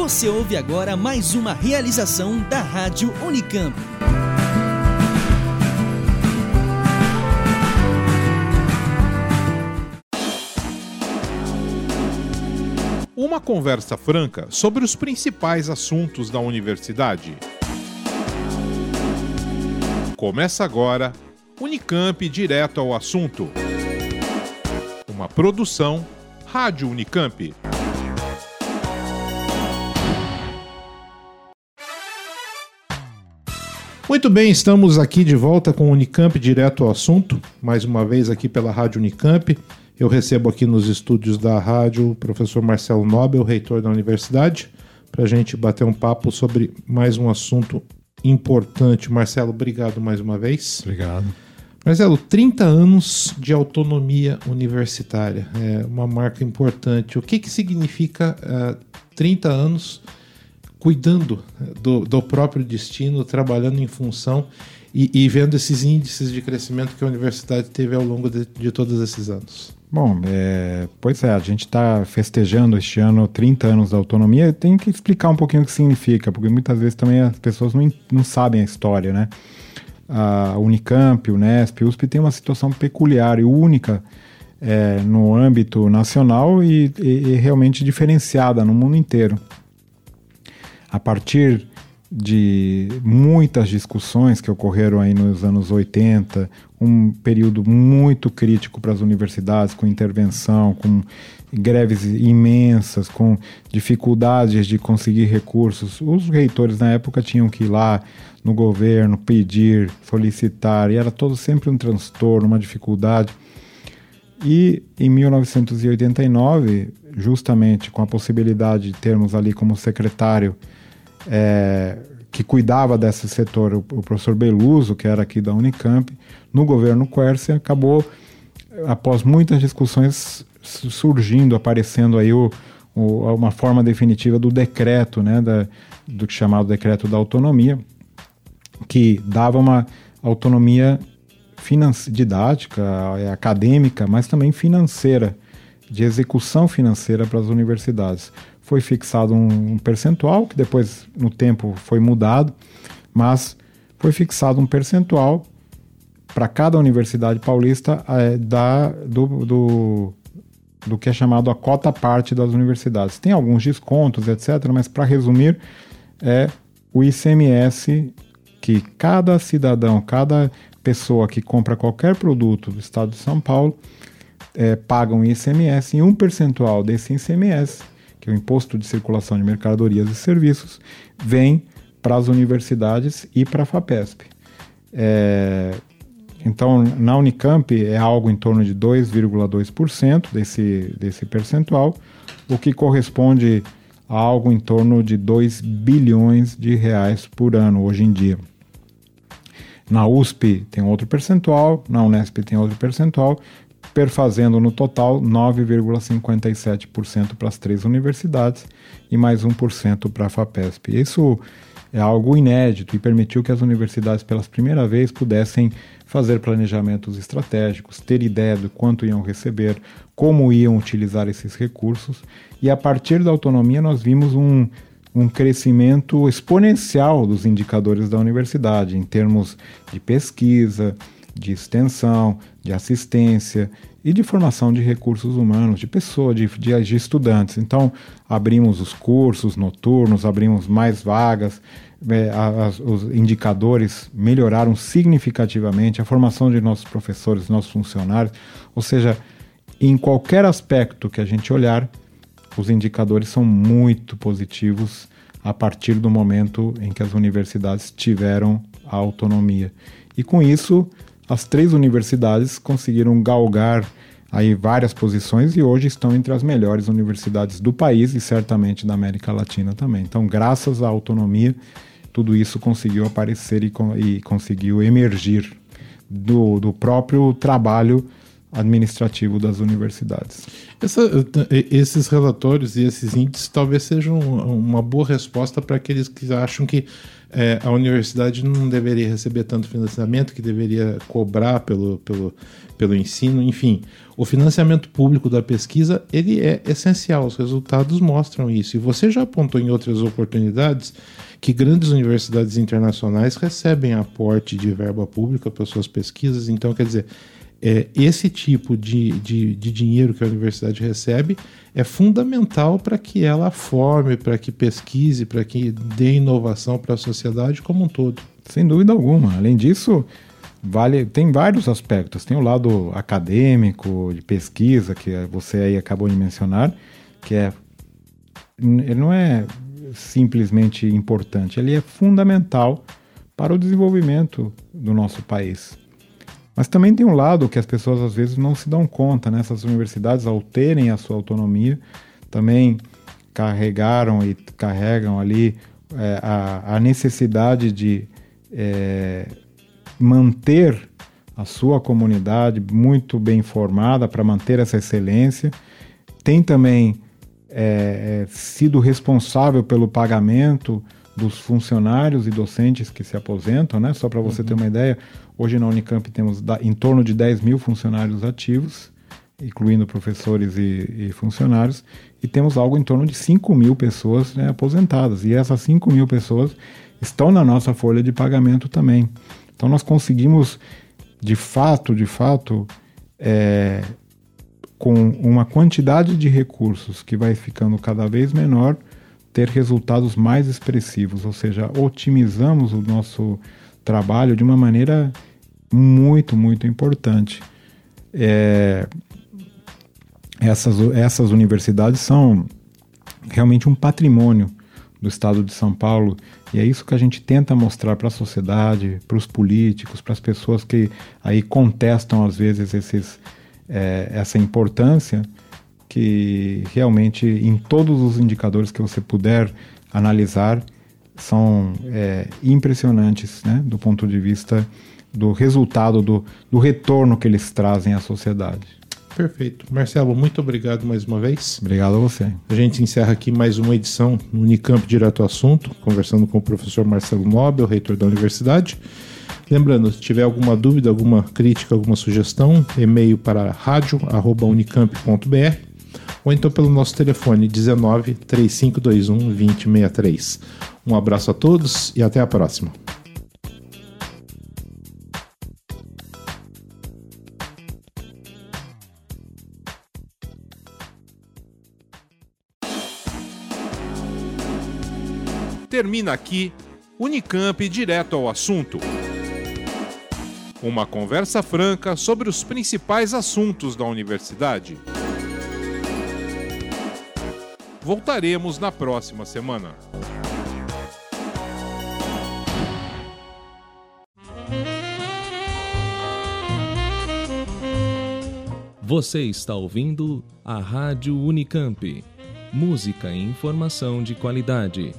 Você ouve agora mais uma realização da Rádio Unicamp. Uma conversa franca sobre os principais assuntos da universidade. Começa agora Unicamp Direto ao Assunto. Uma produção Rádio Unicamp. Muito bem, estamos aqui de volta com o Unicamp direto ao assunto, mais uma vez aqui pela Rádio Unicamp. Eu recebo aqui nos estúdios da rádio o professor Marcelo Nobel, reitor da universidade, para a gente bater um papo sobre mais um assunto importante. Marcelo, obrigado mais uma vez. Obrigado. Marcelo, 30 anos de autonomia universitária, é uma marca importante. O que, que significa uh, 30 anos cuidando do, do próprio destino, trabalhando em função e, e, vendo esses índices de crescimento que a universidade teve ao longo de, de todos esses anos? Bom, é, pois é, a gente está festejando este ano 30 anos da autonomia. Tem que explicar um pouquinho o que significa, porque muitas vezes também as pessoas não, não sabem a história, né? A Unicamp, o Unesp, USP tem uma situação peculiar e única é, no âmbito nacional e, e, e realmente diferenciada no mundo inteiro a partir de muitas discussões que ocorreram aí nos anos 80, um período muito crítico para as universidades, com intervenção, com greves imensas, com dificuldades de conseguir recursos. Os reitores na época tinham que ir lá no governo pedir, solicitar, e era todo sempre um transtorno, uma dificuldade. E em 1989, justamente com a possibilidade de termos ali como secretário é, que cuidava desse setor, o, o, professor Beluso, que era aqui da Unicamp, no governo Quercia, acabou, após muitas discussões, surgindo, aparecendo aí o, o, uma forma definitiva do decreto, né, da, do que chamado decreto da autonomia, que dava uma autonomia didática, é, acadêmica, mas também financeira, de execução financeira para as universidades foi fixado um, um percentual, que depois no tempo foi mudado, mas foi fixado um percentual para cada universidade paulista é, da, do, do, do que é chamado a cota parte das universidades. Tem alguns descontos, etc., mas para resumir, é o ICMS que cada cidadão, cada pessoa que compra qualquer produto do estado de São Paulo é, paga um ICMS e um percentual desse ICMS que é o Imposto de Circulação de Mercadorias e Serviços, vem para as universidades e para a FAPESP. É, então, na Unicamp é algo em torno de 2,2% desse, desse percentual, o que corresponde a algo em torno de 2 bilhões de reais por ano hoje em dia. Na USP tem outro percentual, na Unesp tem outro percentual, perfazendo no total 9,57% para as três universidades e mais 1% para a FAPESP. Isso é algo inédito e permitiu que as universidades, pela primeira vez, pudessem fazer planejamentos estratégicos, ter ideia do quanto iam receber, como iam utilizar esses recursos, e a partir da autonomia nós vimos um, um crescimento exponencial dos indicadores da universidade, em termos de pesquisa, de extensão, de assistência e de formação de recursos humanos, de pessoas, de, de, de estudantes. Então, abrimos os cursos noturnos, abrimos mais vagas, é, as, os indicadores melhoraram significativamente, a formação de nossos professores, nossos funcionários, ou seja, em qualquer aspecto que a gente olhar, os indicadores são muito positivos a partir do momento em que as universidades tiveram a autonomia. E com isso, as três universidades conseguiram galgar aí várias posições e hoje estão entre as melhores universidades do país e certamente da América Latina também. Então, graças à autonomia, tudo isso conseguiu aparecer e, e conseguiu emergir do, do próprio trabalho administrativo das universidades. Essa, esses relatórios e esses índices talvez sejam uma boa resposta para aqueles que acham que é, a universidade não deveria receber tanto financiamento, que deveria cobrar pelo, pelo, pelo ensino, enfim. O financiamento público da pesquisa ele é essencial, os resultados mostram isso. E você já apontou em outras oportunidades que grandes universidades internacionais recebem aporte de verba pública para suas pesquisas, então quer dizer é, esse tipo de, de, de, dinheiro que a universidade recebe é fundamental para que ela forme, para que pesquise, para que dê inovação para a sociedade como um todo. Sem dúvida alguma. Além disso, vale, tem vários aspectos. Tem o lado acadêmico, de pesquisa, que você aí acabou de mencionar, que é ele não é simplesmente importante, ele é fundamental para o desenvolvimento do nosso país. Mas também tem um lado que as pessoas às vezes não se dão conta, né? Essas universidades, ao terem a sua autonomia, também carregaram e carregam ali é, a, a, necessidade de é, manter a sua comunidade muito bem formada para manter essa excelência. Tem também é, é sido responsável pelo pagamento dos funcionários e docentes que se aposentam, né? Só para você uhum. ter uma ideia, Hoje na Unicamp temos em torno de 10 mil funcionários ativos, incluindo professores e, e funcionários, e temos algo em torno de 5 mil pessoas né, aposentadas. E essas 5 mil pessoas estão na nossa folha de pagamento também. Então nós conseguimos, de fato, de fato, é, com uma quantidade de recursos que vai ficando cada vez menor, ter resultados mais expressivos, ou seja, otimizamos o nosso trabalho de uma maneira muito, muito importante. É, essas, essas universidades são realmente um patrimônio do Estado de São Paulo e é isso que a gente tenta mostrar para a sociedade, para os políticos, para as pessoas que aí contestam às vezes esses, é, essa importância que realmente em todos os indicadores que você puder analisar são é, impressionantes né, do ponto de vista do resultado, do, do retorno que eles trazem à sociedade. Perfeito. Marcelo, muito obrigado mais uma vez. Obrigado a você. A gente encerra aqui mais uma edição no Unicamp Direto ao Assunto, conversando com o professor Marcelo Nobel, reitor da universidade. Lembrando, se tiver alguma dúvida, alguma crítica, alguma sugestão, e-mail para radio@unicamp.br ou então pelo nosso telefone 19 3521 2063. Um abraço a todos e até a próxima. Termina aqui Unicamp direto ao assunto. Uma conversa franca sobre os principais assuntos da universidade. Voltaremos na próxima semana. Você está ouvindo a Rádio Unicamp. Música e informação de qualidade.